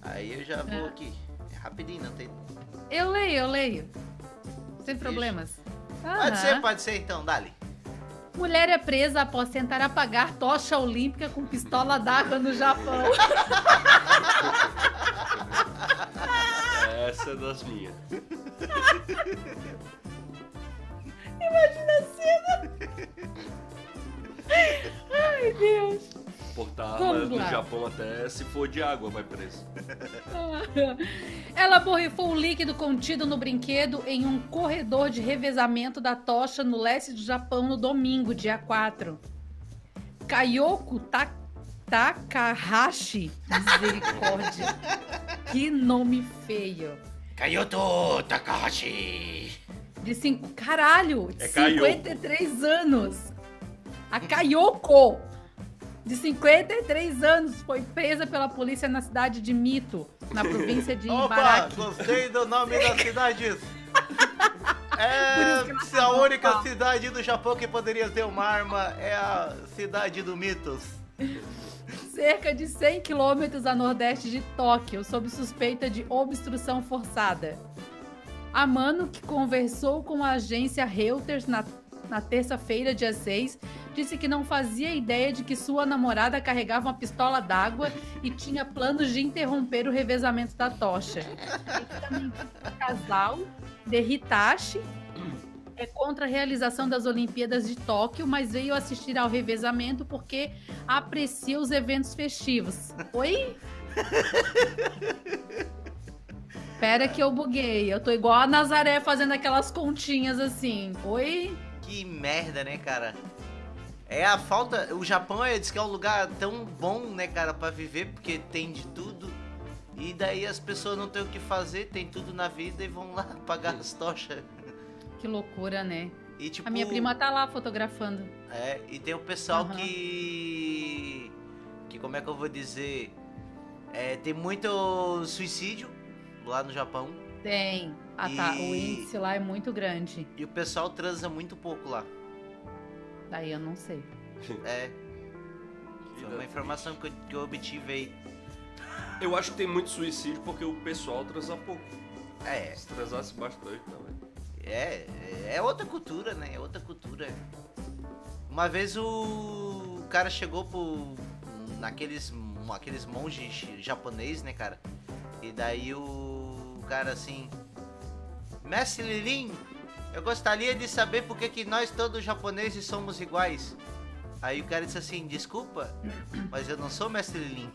Aí eu já vou É. aqui. É rapidinho, não tem. Eu leio, eu leio. Sem problemas. Pode ser, pode ser então, dali. Mulher é presa após tentar apagar tocha olímpica com pistola d'água no Japão. Essa é das minhas. Ai, Deus. Portar Vamos arma no lá. Japão até se for de água vai preso. Ela borrifou um líquido contido no brinquedo em um corredor de revezamento da tocha no leste do Japão no domingo, dia 4. Kayoko Ta- Takahashi. Misericórdia. que nome feio. Kayoto Takahashi. De cinco. Caralho! De É Kayoko. 53 anos. A Kayoko, de 53 anos, foi presa pela polícia na cidade de Mito, na província de Opa, Ibaraki. gostei do nome da cidade. É ela a tá única louca. cidade do Japão que poderia ter uma arma é a cidade do Mitos. cerca de 100 quilômetros a nordeste de Tóquio, sob suspeita de obstrução forçada. A Mano, que conversou com a agência Reuters na, na terça-feira, dia 6, disse que não fazia ideia de que sua namorada carregava uma pistola d'água e tinha planos de interromper o revezamento da tocha. O casal de Hitachi é contra a realização das Olimpíadas de Tóquio, mas veio assistir ao revezamento porque aprecia os eventos festivos. Oi? Pera que eu buguei. Eu tô igual a Nazaré fazendo aquelas continhas assim. Oi? Que merda, né, cara? É a falta. O Japão é, diz que é um lugar tão bom, né, cara, pra viver, porque tem de tudo. E daí as pessoas não têm o que fazer, tem tudo na vida e vão lá pagar as tochas. Que loucura, né? E, tipo, A minha prima tá lá fotografando. É, e tem o pessoal Aham. que. Que como é que eu vou dizer? É, tem muito suicídio lá no Japão. Tem. Ah, tá. O E- índice lá é muito grande. E o pessoal transa muito pouco lá. Daí eu não sei. É. Foi uma informação que eu, que eu obtive aí. Eu acho que tem muito suicídio porque o pessoal transa pouco. É, Se transasse bastante também. é, é outra cultura, né? É outra cultura. Uma vez o cara chegou pro. naqueles. aqueles monges japonês, né, cara? E daí o cara assim. Mestre Lilin, eu gostaria de saber por que, que nós todos japoneses somos iguais. Aí o cara disse assim, desculpa, mas eu não sou mestre Lilin.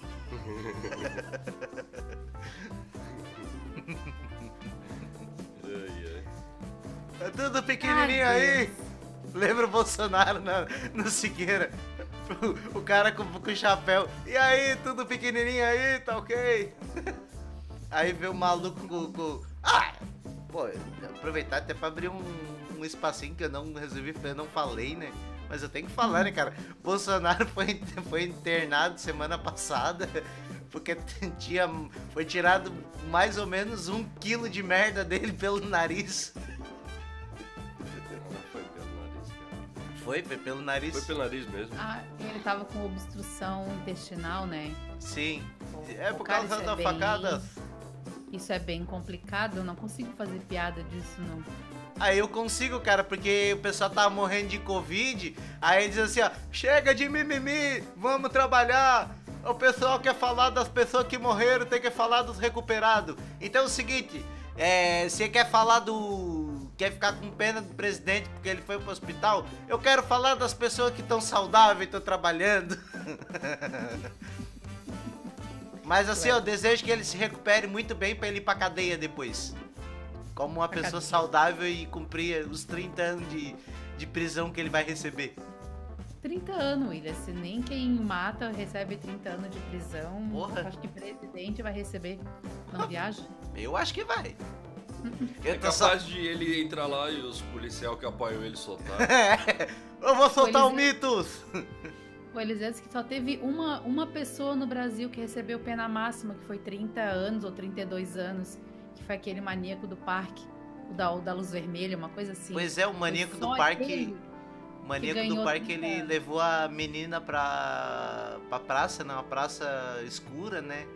Ai, ai. É tudo pequenininho Ai, aí. Lembra o Bolsonaro na, no Siqueira? O, o cara com, com o chapéu. E aí, tudo pequenininho aí, tá ok? Aí vê o maluco com. com- ah! Pô, aproveitar até pra abrir um, um espacinho que eu não resolvi, eu não falei, né? Mas eu tenho que falar, né, cara? Bolsonaro foi, foi internado semana passada porque tinha, foi tirado mais ou menos um quilo de merda dele pelo nariz. Não foi pelo nariz, cara. Foi, foi pelo nariz. Foi pelo nariz mesmo. Ah, ele tava com obstrução intestinal, né? Sim. Pô, É por causa isso da é bem- facada. Isso é bem complicado, eu não consigo fazer piada disso, não. Aí eu consigo, cara, porque o pessoal tava morrendo de Covid. Aí diz assim, ó, chega de mimimi, vamos trabalhar. O pessoal quer falar das pessoas que morreram, tem que falar dos recuperados. Então é o seguinte, é, você quer falar do. Quer ficar com pena do presidente porque ele foi pro hospital? Eu quero falar das pessoas que estão saudáveis estão trabalhando. Mas assim, eu desejo que ele se recupere muito bem pra ele ir pra cadeia depois. Como uma pessoa saudável e cumprir os 30 anos de, de prisão que ele vai receber. 30 anos, William. Se nem quem mata recebe 30 anos de prisão, Porra. acho que presidente vai receber. Não viaja? Eu acho que vai. É Eu só... capaz de ele entrar lá e os policiais que apoiam ele soltar. Eu vou soltar o Pois é. mitos! O Eliseu disse que só teve uma, uma pessoa no Brasil que recebeu pena máxima, que foi 30 anos ou 32 anos, que foi aquele maníaco do parque, o da, o da luz vermelha, uma coisa assim. Pois é, o maníaco do parque. O maníaco do parque 30 ele anos. levou a menina pra, pra praça, né? Uma praça escura, né?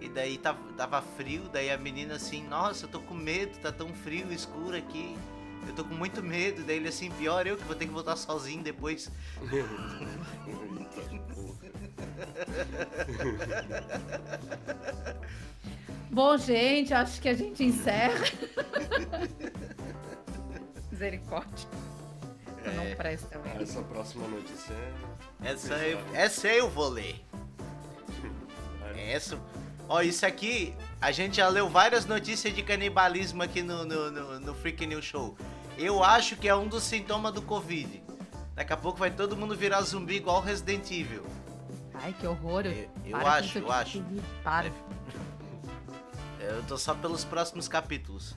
E daí tava, tava frio, daí a menina assim, nossa, eu tô com medo, tá tão frio, escuro aqui. Eu tô com muito medo. Daí ele assim, pior eu que vou ter que voltar sozinho depois. Bom, gente, acho que a gente encerra. Misericórdia. Eu É. não presta, velho. Essa próxima notícia é. Essa eu, essa eu vou ler. Essa. Ó, isso aqui, a gente já leu várias notícias de canibalismo aqui no, no, no, no Freak News Show. Eu acho que é um dos sintomas do Covid. Daqui a pouco vai todo mundo virar zumbi igual Resident Evil. Ai, que horror. Eu- eu acho, eu acho. Para. Eu tô só pelos próximos capítulos.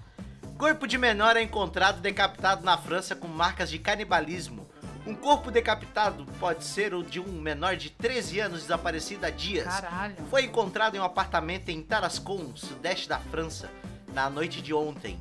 Corpo de menor é encontrado decapitado na França com marcas de canibalismo. Um corpo decapitado pode ser o de um menor de 13 anos desaparecido há dias. Caralho. Foi encontrado em um apartamento em Tarascon, sudeste da França, na noite de ontem.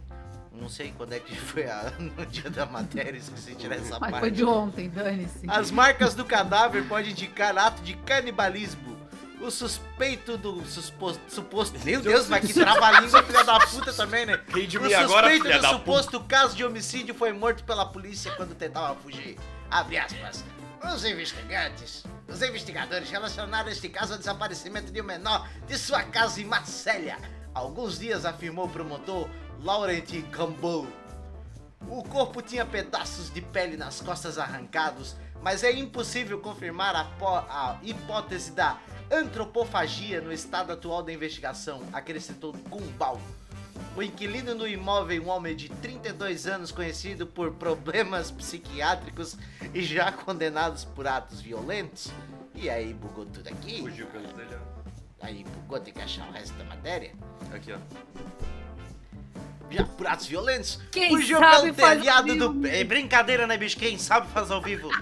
Não sei quando é que foi a- no dia da matéria, esqueci de tirar essa Mas parte. foi de ontem, dane-se. As marcas do cadáver podem indicar ato de canibalismo. O suspeito do suposto. suposto meu Deus, mas que trava-língua, filha da puta também, né? Ri de o suspeito agora, filha do da suposto caso de homicídio foi morto pela polícia quando tentava fugir. Abre aspas. Os investigantes, os investigadores relacionaram este caso ao desaparecimento de um menor de sua casa em Marselha. Alguns dias afirmou o promotor Laurent Cambeau. O corpo tinha pedaços de pele nas costas arrancados, mas é impossível confirmar a, a hipótese da antropofagia no estado atual da investigação, acrescentou Gumbal. O inquilino do imóvel, um homem de 32 anos conhecido por problemas psiquiátricos e já condenados por atos violentos. E aí bugou tudo aqui. Fugiu pelo telhado. Aí bugou, tem que achar o resto da matéria. Aqui, ó. Já por atos violentos. Quem fugiu sabe pelo faz telhado do. vivo. É brincadeira, né, bicho? Quem sabe faz ao vivo.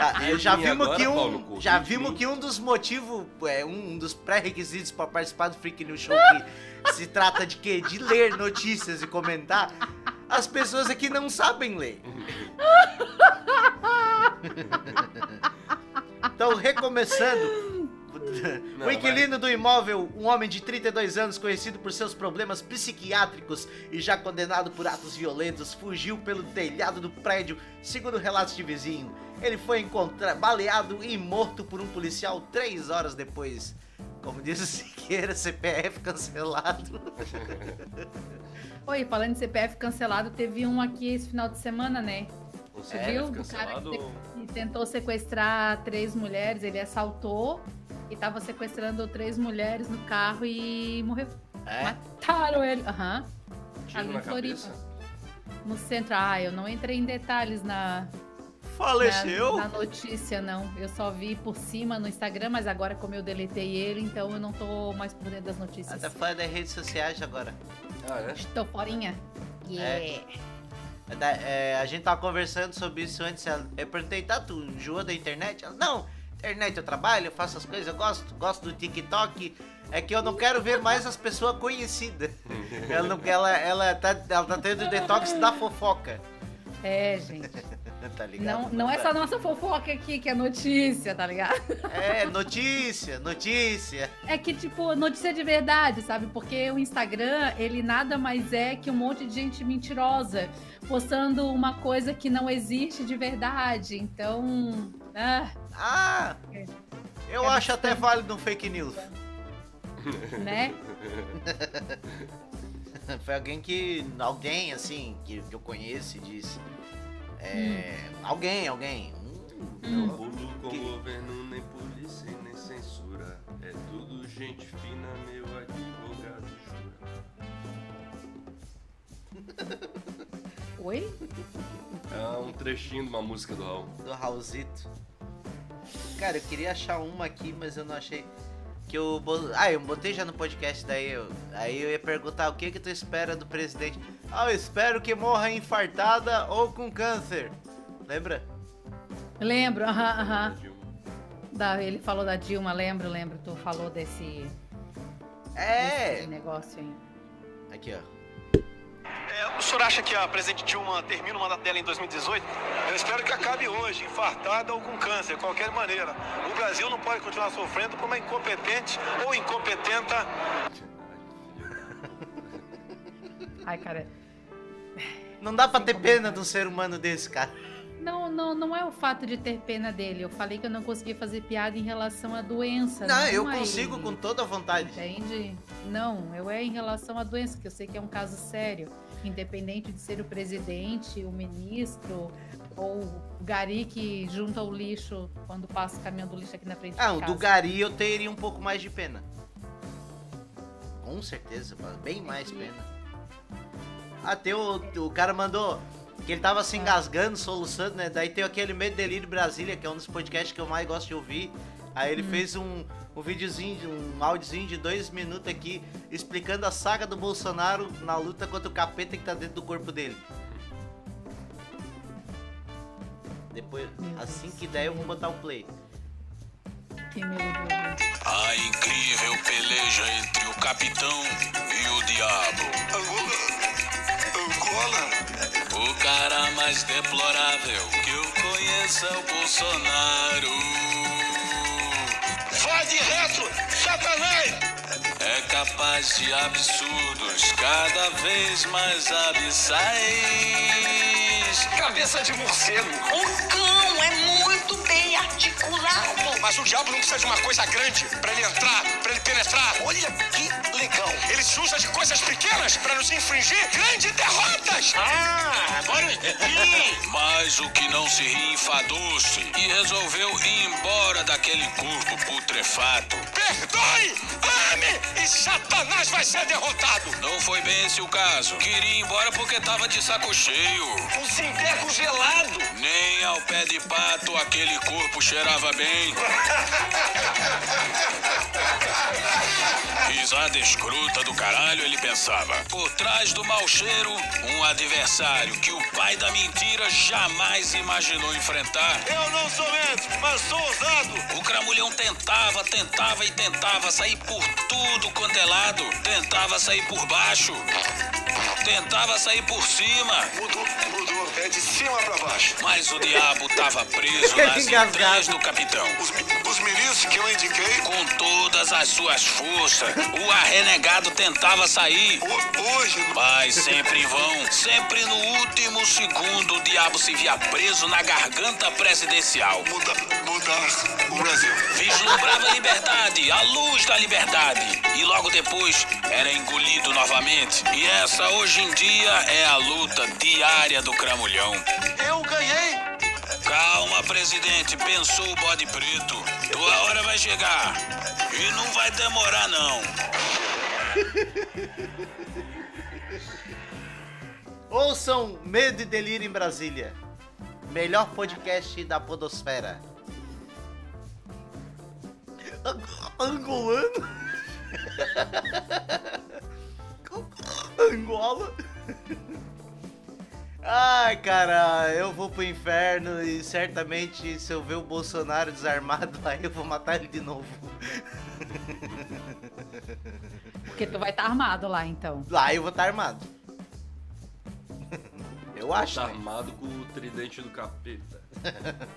Ah, já Vim vimos agora, que um, Paulo já vim. vimos que um dos motivos, é, um dos pré-requisitos para participar do Freak News Show que se trata de quê? De ler notícias e comentar. As pessoas aqui não sabem ler. Então, recomeçando. Não, o inquilino do imóvel, um homem de 32 anos conhecido por seus problemas psiquiátricos e já condenado por atos violentos, fugiu pelo telhado do prédio, segundo relatos de vizinho. Ele foi encontrado baleado e morto por um policial três horas depois. Como diz o Siqueira, CPF cancelado. Oi, falando de CPF cancelado, teve um aqui esse final de semana, né? O Você CPF viu? Do cara que, que tentou sequestrar três mulheres, ele assaltou e tava sequestrando três mulheres no carro e morreu. É? Mataram ele. Aham. Tiro ali na em Floripa. No centro. Ah, eu não entrei em detalhes na, na, Faleceu? na notícia, não. Eu só vi por cima no Instagram, mas agora como eu deletei ele, então eu não tô mais por dentro das notícias. Até fora das redes sociais agora. Ah, é? Estou forinha. Yeah. É é, a gente tava conversando sobre isso antes. Eu perguntei, tá, tu enjoou da internet? Ela, não, internet eu trabalho, eu faço as coisas, eu gosto, gosto do TikTok. É que eu não quero ver mais as pessoas conhecidas. ela, não, ela, ela, tá, ela tá tendo detox da fofoca. É, gente. Tá ligado? Não, não é só nossa fofoca aqui que é notícia, tá ligado? É, notícia, notícia. É que, tipo, notícia de verdade, sabe? Porque o Instagram, ele nada mais é que um monte de gente mentirosa postando uma coisa que não existe de verdade. Então, ah, Ah, É. eu É acho até bastante. válido um fake news. né? Foi alguém que. Alguém, assim, que, que eu conheço disse. É. Alguém, alguém. Hum, Hum. Pulo com Que- governo, nem polícia, nem censura. É tudo gente fina, meu advogado jura. Oi? É um trechinho de uma música do Raul. do Raulzito. Cara, eu queria achar uma aqui, mas eu não achei. Que eu. bo- Ah, eu botei já no podcast, daí eu. Aí eu ia perguntar o que que tu espera do presidente. Ah, eu espero que morra infartada ou com câncer. Lembra? Lembro, aham, aham. Da- Ele falou da Dilma, lembro, lembro. Tu falou desse, É! desse negócio aí. Aqui, ó. É, o senhor acha que a presidente Dilma termina o mandato dela em 2018? Eu espero que acabe hoje, infartada ou com câncer, de qualquer maneira. O Brasil não pode continuar sofrendo por uma incompetente ou incompetenta Ai, cara. Não dá pra ter pena de um ser humano desse, cara. Não, não, não é o fato de ter pena dele. Eu falei que eu não consegui fazer piada em relação à doença. Não, eu a consigo ele. com toda a vontade. Entende? Não, eu é em relação à doença, que eu sei que é um caso sério. Independente de ser o presidente, o ministro ou o gari que junta o lixo quando passa o caminhão do lixo aqui na frente Ah, o do Gari eu teria um pouco mais de pena. Com certeza, bem mais pena. Ah, tem o, o cara mandou que ele tava se Ah. engasgando, soluçando, né? Daí tem aquele Medo Delírio Brasília, que é um dos podcasts que eu mais gosto de ouvir. Aí ele fez um, um videozinho, um áudiozinho de dois minutos aqui, explicando a saga do Bolsonaro na luta contra o capeta que tá dentro do corpo dele. Depois, assim que der, eu vou botar o play. A incrível peleja entre o capitão e o diabo. Angola. O cara mais deplorável que eu conheço é o Bolsonaro. Capaz de absurdos cada vez mais abissais. Cabeça de morcego. O cão é muito bem articulado. Mas o diabo não precisa de uma coisa grande pra ele entrar, pra ele penetrar. Olha que legal. Ele se usa de coisas pequenas pra nos infringir grandes derrotas. Ah, agora eu entendi. Mas o que não se ri enfadou-se e resolveu ir embora daquele corpo putrefato. Perdoe, e Satanás vai ser derrotado. Não foi bem esse o caso. Queria ir embora porque tava de saco cheio. O Sinteco gelado. Nem ao pé de pato aquele corpo cheirava bem. Risada escrota do caralho, ele pensava. Por trás do mau cheiro, um adversário que o pai da mentira jamais imaginou enfrentar. Eu não sou médico, mas sou ousado. O cramulhão tentava, tentava e tentava sair por tudo quanto é lado. Tentava sair por baixo. Tentava sair por cima. Mudou, mudou. É de cima pra baixo. Mas o diabo tava preso nas entranhas do capitão. Os, os que eu indiquei, Com todas as suas forças, o arrenegado tentava sair. ho- hoje, Mas sempre em vão, sempre no último segundo, o diabo se via preso na garganta presidencial. muda, mudar o Brasil. Vislumbrava a liberdade, a luz da liberdade. E logo depois era engolido novamente. E essa hoje em dia é a luta diária do cramulhão. Eu ganhei. Calma, presidente, pensou o bode preto. Tua hora vai chegar. E não vai demorar, não. Ouçam Medo e Delírio em Brasília. Melhor podcast da podosfera. Ang- Angolano? Angola? Ai, cara, eu vou pro inferno e certamente se eu ver o Bolsonaro desarmado, aí eu vou matar ele de novo. Porque tu vai estar armado lá, então. Lá eu vou estar armado. Eu acho. Tá né? armado com o tridente do capeta.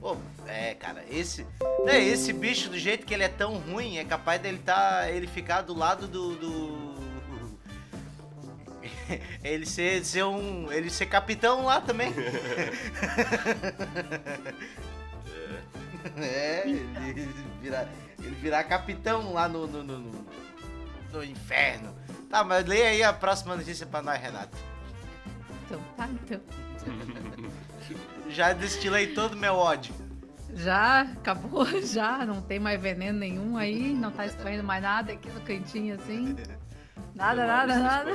Pô, é, cara, esse. É, esse bicho, do jeito que ele é tão ruim, é capaz dele tá. ele ficar do lado do. do- ele ser, ser um. ele ser capitão lá também. é, ele virar, ele virar capitão lá no, no, no, no- no inferno. Tá, mas leia aí a próxima notícia pra nós, Renato. Então, tá, então. Já destilei todo o meu ódio. Já acabou, já. Não tem mais veneno nenhum aí. Não tá escorrendo mais nada aqui no cantinho assim. Nada, nada, nada.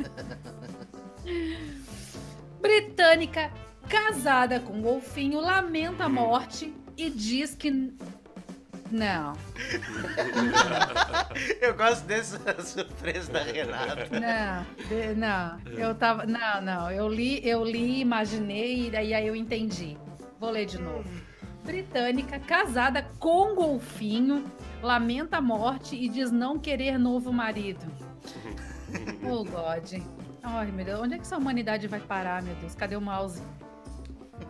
Britânica casada com golfinho lamenta a morte e diz que. Não, Eu gosto dessa surpresa da Renata. não, de- não. Eu tava. Não, não. Eu li, eu li, imaginei e aí eu entendi. Vou ler de novo. Britânica casada com golfinho lamenta a morte e diz não querer novo marido. Oh, God. Ai, meu Deus. Onde é que essa humanidade vai parar, meu Deus? Cadê o mouse?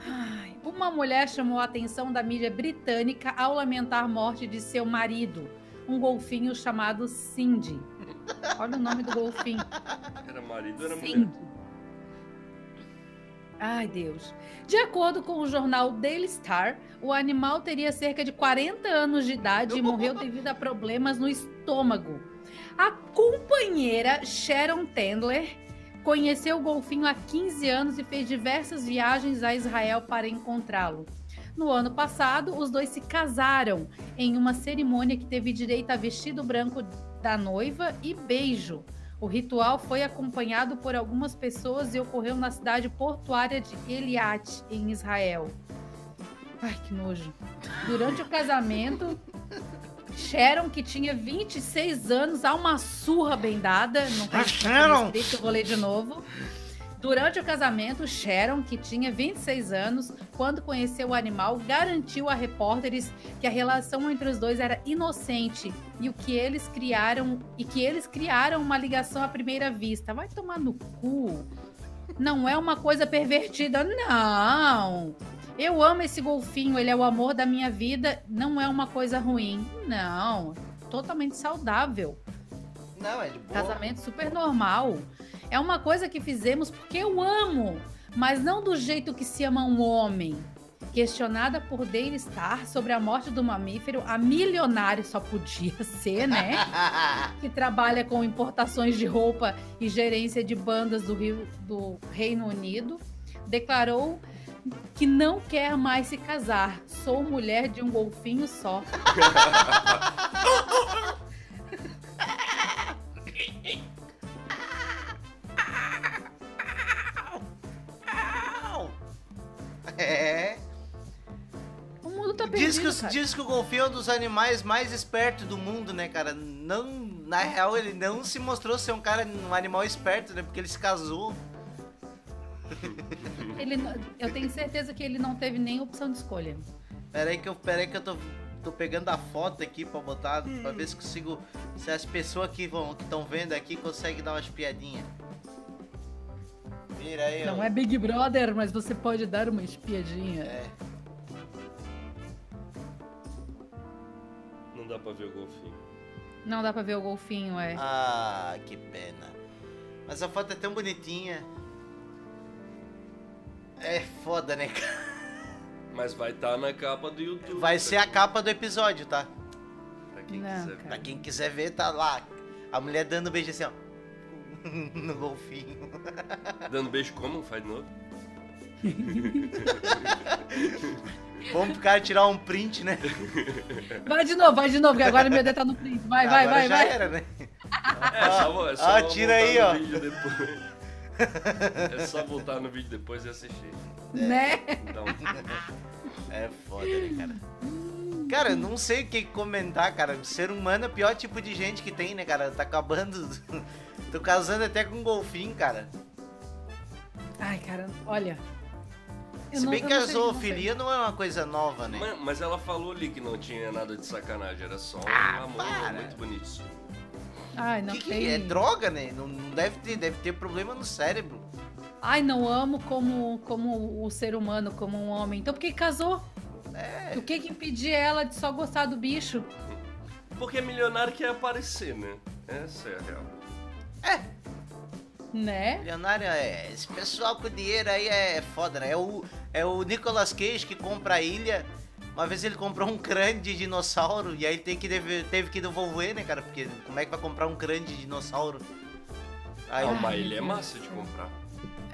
Ai, uma mulher chamou a atenção da mídia britânica ao lamentar a morte de seu marido, um golfinho chamado Cindy. Olha o nome do golfinho. Era marido era mulher? Cindy. Ai, Deus. De acordo com o jornal Daily Star, o animal teria cerca de 40 anos de idade e morreu devido a problemas no estômago. A companheira Sharon Tendler conheceu o golfinho há 15 anos e fez diversas viagens a Israel para encontrá-lo. No ano passado, os dois se casaram em uma cerimônia que teve direito a vestido branco da noiva e beijo. O ritual foi acompanhado por algumas pessoas e ocorreu na cidade portuária de Eliat, em Israel. Ai, que nojo. Durante o casamento, Sharon, que tinha 26 anos, há uma surra bem dada. Não tá Sharon! escrito, eu vou ler de novo. Durante o casamento, Sharon, que tinha 26 anos, quando conheceu o animal, garantiu a repórteres que a relação entre os dois era inocente e o que eles criaram e que eles criaram uma ligação à primeira vista. Vai tomar no cu. Não é uma coisa pervertida, não. Eu amo esse golfinho, ele é o amor da minha vida, não é uma coisa ruim. Não, totalmente saudável. Não, é de boa. Casamento super normal. É uma coisa que fizemos porque eu amo, mas não do jeito que se ama um homem. Questionada por Daily Star sobre a morte do mamífero, a milionária só podia ser, né? que trabalha com importações de roupa e gerência de bandas do, Rio, do Reino Unido, declarou que não quer mais se casar. Sou mulher de um golfinho só. É. O mundo tá Diz que, perdido, os- cara. diz que o golfinho é um dos animais mais espertos do mundo, né, cara? Não, na real, ele não se mostrou ser um cara, um animal esperto, né? Porque ele se casou. Ele eu tenho certeza que ele não teve nem opção de escolha. Pera aí que eu, pera aí que eu tô, tô pegando a foto aqui pra botar, pra ver se consigo, se as pessoas que vão, que estão vendo aqui conseguem dar umas piadinhas. Vira aí, ó. Não é Big Brother, mas você pode dar uma espiadinha. É. Não dá pra ver o golfinho. Não dá pra ver o golfinho, é. Ah, que pena. Mas a foto é tão bonitinha. É foda, né, cara? Mas vai estar na capa do YouTube. Vai ser a capa do episódio, tá? Pra quem Não, quiser ver. Pra quem quiser ver, tá lá. A mulher dando beijo assim, ó. No golfinho. Dando beijo como? Faz de novo? Vamos pro cara tirar um print, né? Vai de novo, vai de novo, que agora meu dedo tá no print. Vai, vai, Agora vai, já vai. era, né? É só, é só Ah, tira aí, ó. É só voltar no vídeo depois e assistir. Né? Então, É foda, né, cara? Cara, não sei o que comentar, cara. O ser humano é o pior tipo de gente que tem, né, cara? Tá acabando. Tô casando até com um golfinho, cara. Ai, cara, olha. Se bem que não a que você- zoofilia não é uma coisa nova, né? mas, mas ela falou ali que não tinha nada de sacanagem, era só um Ah, amor para. muito bonito. Ai, não que, que tem. é droga, né? Não, não deve ter, deve ter problema no cérebro. Ai, não amo como, como o ser humano, como um homem. Então por que casou? É. O que que impedia ela de só gostar do bicho? Porque milionário quer aparecer, né? Essa é a real. Né? Milionário é. Esse pessoal com dinheiro aí é foda, né? É o, é o Nicolas Cage que compra a ilha. Uma vez ele comprou um crânio de dinossauro e aí ele tem que deve- teve que devolver, né, cara? Porque como é que vai comprar um crânio de dinossauro? Aí, Ah, uma ilha é massa de comprar.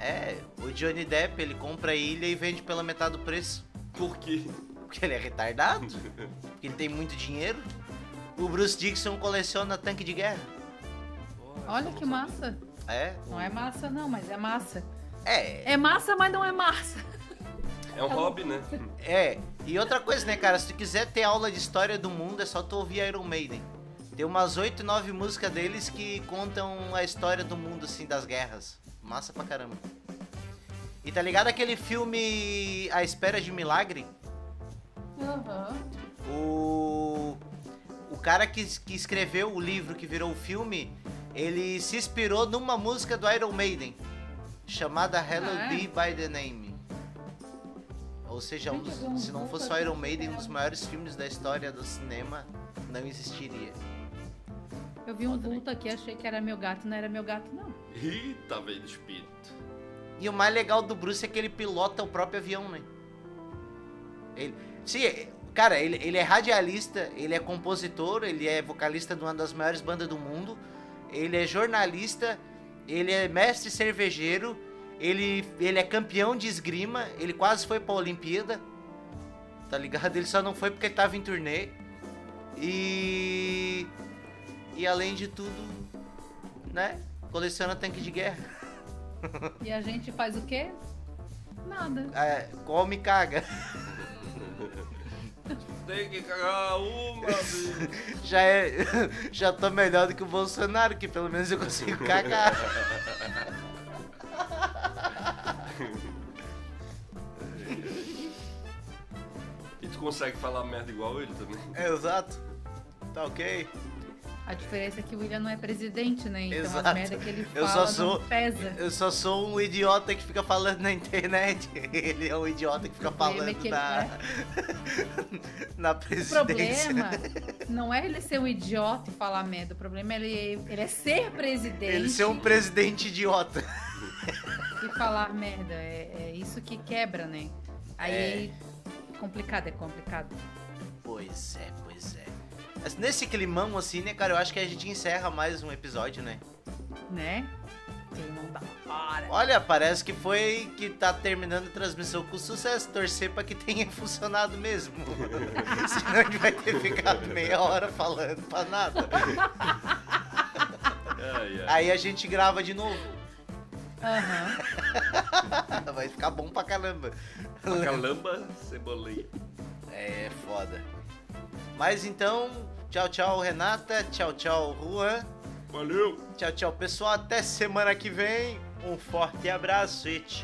É, o Johnny Depp ele compra a ilha e vende pela metade do preço. Por quê? Porque ele é retardado. porque ele tem muito dinheiro. O Bruce Dixon coleciona tanque de guerra. Olha que massa. É. Não é massa, não, mas é massa. É. É massa, mas não é massa. É um hobby, né? É, e outra coisa, né, cara? Se tu quiser ter aula de história do mundo, é só tu ouvir Iron Maiden. Tem umas 8, 9 músicas deles que contam a história do mundo, assim, das guerras. Massa pra caramba. E tá ligado aquele filme A Espera de Milagre? O. O cara que, que escreveu o livro que virou o filme, ele se inspirou numa música do Iron Maiden, chamada Hello Ah, é? Be by the Name. Ou seja, um dos- se não fosse o Iron Maiden, um dos maiores filmes da história do cinema não existiria. Eu vi um vulto aqui, achei que era meu gato, não era meu gato, não. Ih, tá vendo espírito. E o mais legal do Bruce é que ele pilota o próprio avião, né? Ele, sim, é- cara, ele, ele é radialista, ele é compositor, ele é vocalista de uma das maiores bandas do mundo, ele é jornalista, ele é mestre cervejeiro, ele, ele é campeão de esgrima, ele quase foi pra Olimpíada, tá ligado? Ele só não foi porque ele tava em turnê. E. E além de tudo, né? Coleciona tanque de guerra. E a gente faz o quê? Nada. É, come e caga. Tem que cagar uma vez. Já é. Já tô melhor do que o Bolsonaro, que pelo menos eu consigo cagar. Consegue falar merda igual ele também? É, exato. Tá ok? A diferença é que o William não é presidente, né? Então Exato. as merda que ele Eu fala só sou. não pesa. Eu só sou um idiota que fica falando na internet. Ele é um idiota que fica é falando que ele na. na O presidência. problema não é ele ser um idiota e falar merda. O problema é ele, ele é ser presidente Ele ser um presidente idiota. e falar merda. É, é isso que quebra, né? Aí complicado, é complicado. Pois é, pois é. Mas nesse climão assim, né, cara, eu acho que a gente encerra mais um episódio, né? Né? não dá hora. Olha, parece que foi que tá terminando a transmissão com sucesso. Torcer pra que tenha funcionado mesmo. Senão a gente vai ter ficado meia hora falando pra nada. Aí a gente grava de novo. Aham. Vai ficar bom pra caramba. Calamba, cebolinha. É foda. Mas então, tchau, tchau, Renata. Tchau, tchau, Juan. Valeu! Tchau, tchau, pessoal. Até semana que vem. Um forte abraço e tchau.